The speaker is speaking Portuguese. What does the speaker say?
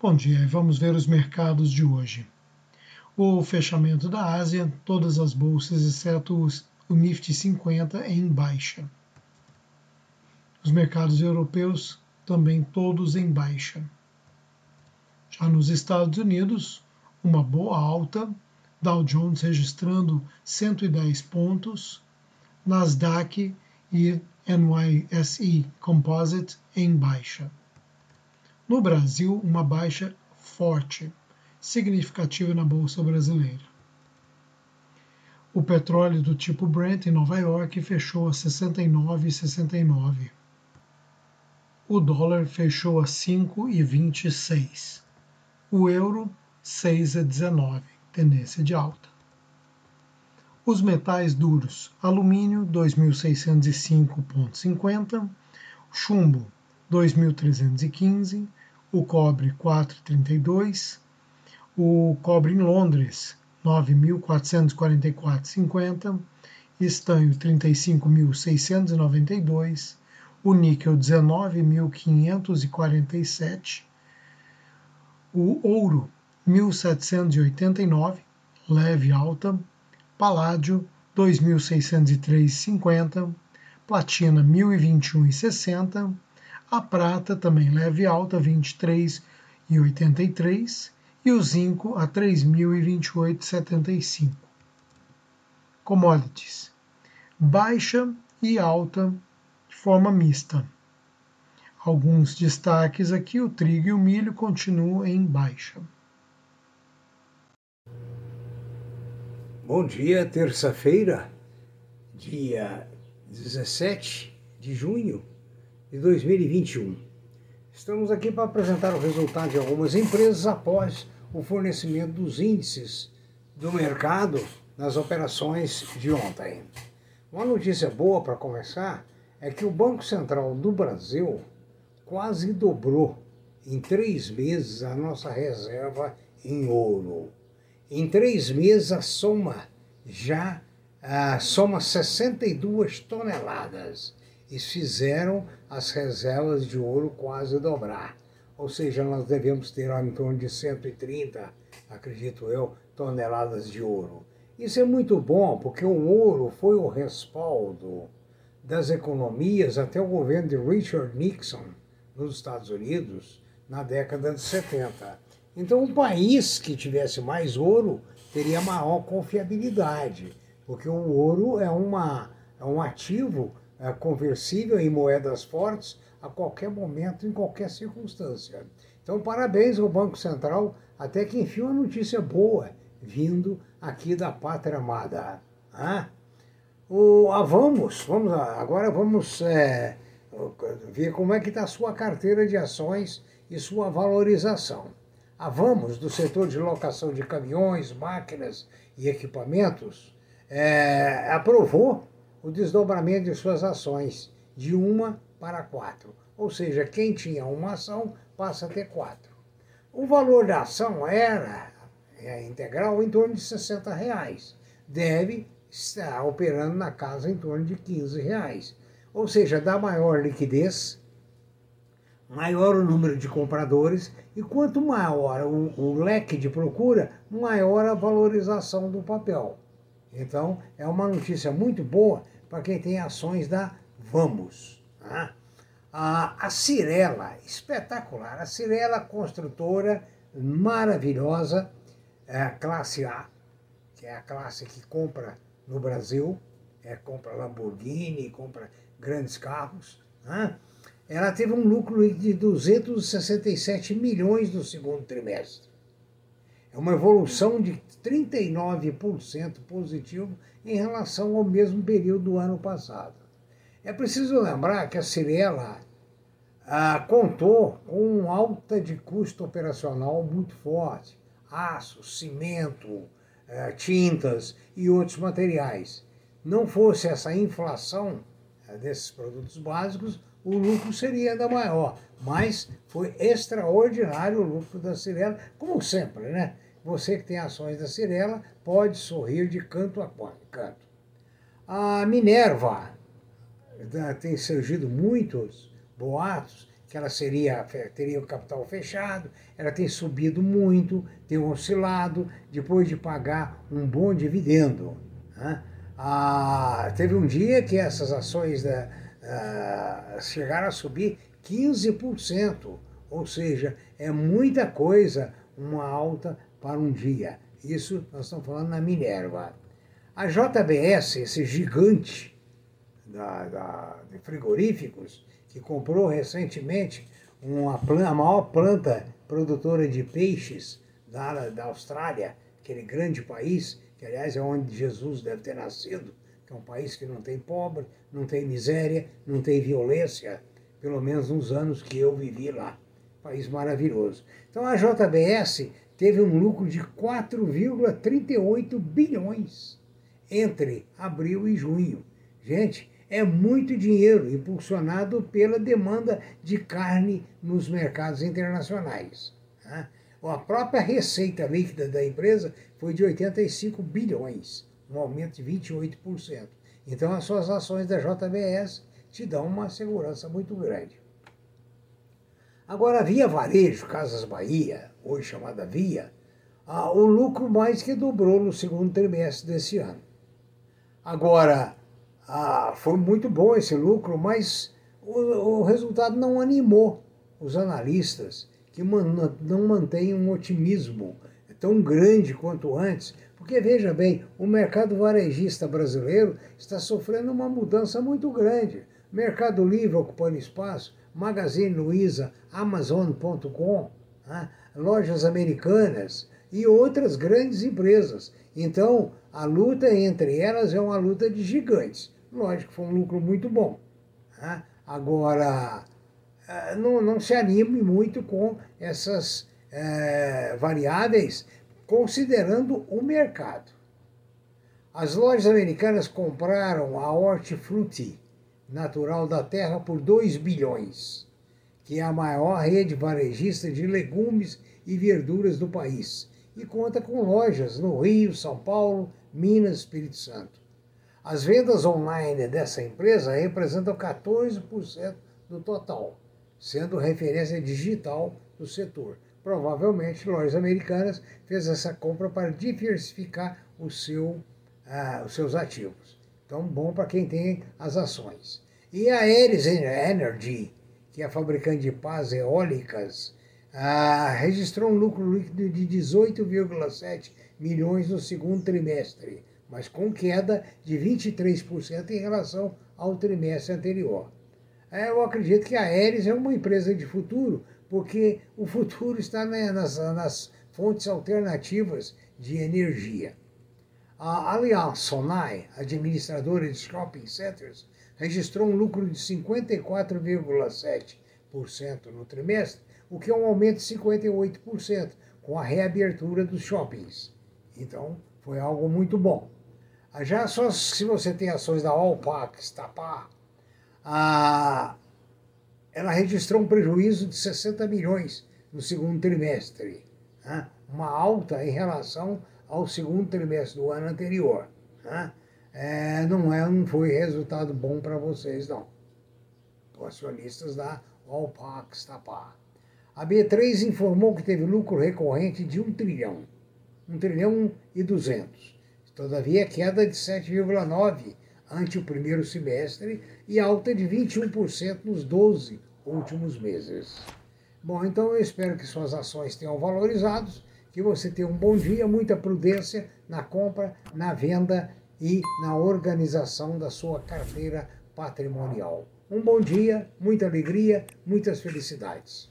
Bom dia, vamos ver os mercados de hoje. O fechamento da Ásia, todas as bolsas, exceto o Nifty 50, em baixa. Os mercados europeus também todos em baixa. Já nos Estados Unidos, uma boa alta, Dow Jones registrando 110 pontos, Nasdaq e NYSE Composite em baixa. No Brasil, uma baixa forte, significativa na Bolsa Brasileira. O petróleo do tipo Brent em Nova York fechou a 69,69. O dólar fechou a 5,26. O euro 6,19, tendência de alta. Os metais duros: alumínio 2605,50, chumbo 2315, o cobre 4,32, o cobre em Londres 9.444,50, estanho 35.692, o níquel 19.547, o ouro 1.789, leve alta, paládio 2.603,50, platina 1.021,60, a prata também leve alta 23,83 e o zinco a 3.028,75. Commodities baixa e alta de forma mista. Alguns destaques aqui: o trigo e o milho continuam em baixa. Bom dia, terça-feira, dia 17 de junho de 2021. Estamos aqui para apresentar o resultado de algumas empresas após o fornecimento dos índices do mercado nas operações de ontem. Uma notícia boa para começar é que o Banco Central do Brasil quase dobrou em três meses a nossa reserva em ouro. Em três meses a soma já a soma 62 toneladas e fizeram as reservas de ouro quase dobrar. Ou seja, nós devemos ter em torno de 130, acredito eu, toneladas de ouro. Isso é muito bom, porque o ouro foi o respaldo das economias até o governo de Richard Nixon nos Estados Unidos na década de 70. Então, um país que tivesse mais ouro teria maior confiabilidade, porque o ouro é, uma, é um ativo conversível em moedas fortes a qualquer momento, em qualquer circunstância. Então, parabéns ao Banco Central, até que enfim uma notícia boa vindo aqui da pátria amada. Ah, o, ah, vamos, vamos agora vamos é, ver como é que está a sua carteira de ações e sua valorização. A Vamos, do setor de locação de caminhões, máquinas e equipamentos, é, aprovou o desdobramento de suas ações de uma para quatro. Ou seja, quem tinha uma ação passa a ter quatro. O valor da ação era é, integral em torno de 60 reais. Deve estar operando na casa em torno de 15 reais. Ou seja, dá maior liquidez, maior o número de compradores e quanto maior o, o leque de procura, maior a valorização do papel. Então, é uma notícia muito boa para quem tem ações da Vamos. Né? A, a Cirela, espetacular. A Cirela, construtora maravilhosa, é a classe A, que é a classe que compra no Brasil, é, compra Lamborghini, compra grandes carros. Né? Ela teve um lucro de 267 milhões no segundo trimestre. É uma evolução de 39% positivo em relação ao mesmo período do ano passado. É preciso lembrar que a Cirela ah, contou com um alta de custo operacional muito forte, aço, cimento, ah, tintas e outros materiais. Não fosse essa inflação ah, desses produtos básicos, o lucro seria ainda maior. Mas foi extraordinário o lucro da Cirela, como sempre, né? Você que tem ações da Cirela pode sorrir de canto a canto. A Minerva tem surgido muitos boatos que ela seria, teria o capital fechado, ela tem subido muito, tem oscilado, depois de pagar um bom dividendo. Né? Ah, teve um dia que essas ações da, ah, chegaram a subir 15%, ou seja, é muita coisa uma alta para um dia. Isso nós estamos falando na Minerva. A JBS, esse gigante da, da, de frigoríficos, que comprou recentemente uma a maior planta produtora de peixes da, da Austrália, aquele grande país, que aliás é onde Jesus deve ter nascido, que é um país que não tem pobre, não tem miséria, não tem violência, pelo menos nos anos que eu vivi lá. País maravilhoso. Então a JBS teve um lucro de 4,38 bilhões entre abril e junho. Gente, é muito dinheiro impulsionado pela demanda de carne nos mercados internacionais. Né? A própria receita líquida da empresa foi de 85 bilhões, um aumento de 28%. Então, as suas ações da JBS te dão uma segurança muito grande. Agora, a Via Varejo, Casas Bahia, hoje chamada Via, ah, o lucro mais que dobrou no segundo trimestre desse ano. Agora, ah, foi muito bom esse lucro, mas o, resultado não animou os analistas, que não mantêm um otimismo tão grande quanto antes, porque veja bem, o mercado varejista brasileiro está sofrendo uma mudança muito grande. Mercado Livre ocupando espaço, Magazine Luiza, Amazon.com, né? lojas americanas e outras grandes empresas. Então, a luta entre elas é uma luta de gigantes. Lógico, foi um lucro muito bom. Né? Agora, eh, não, não se anime muito com essas é, variáveis, considerando o mercado. As lojas americanas compraram a Hortifruti Natural da Terra por 2 bilhões, que é a maior rede varejista de legumes e verduras do país, e conta com lojas no Rio, São Paulo, Minas, Espírito Santo. As vendas online dessa empresa representam 14% do total, sendo referência digital do setor. Provavelmente, lojas americanas fez essa compra para diversificar seu, ah, os seus ativos. Então, bom para quem tem as ações. E a Ares Energy, que é a fabricante de pás eólicas, ah, registrou um lucro líquido de 18,7 milhões no segundo trimestre, mas com queda de 23% em relação ao trimestre anterior. É, eu acredito que a Aeres é uma empresa de futuro, porque o futuro está nas, nas fontes alternativas de energia. A Allianz Sonai, administradora de shopping centers, registrou um lucro de 54,7% no trimestre, o que é um aumento de 58% com a reabertura dos shoppings. Então, foi algo muito bom. Já só se você tem ações da Alpax, Tapar, a, ela registrou um prejuízo de 60 milhões no segundo trimestre, né? uma alta em relação ao segundo trimestre do ano anterior. Né? É, não, é, não foi resultado bom para vocês, não. Acionistas da Alpax Tapar. A B3 informou que teve lucro recorrente de 1 trilhão, 1 trilhão e 200 Todavia, queda de 7,9% ante o primeiro semestre e alta de 21% nos 12 últimos meses. Bom, então eu espero que suas ações tenham valorizado, que você tenha um bom dia, muita prudência na compra, na venda e na organização da sua carteira patrimonial. Um bom dia, muita alegria, muitas felicidades.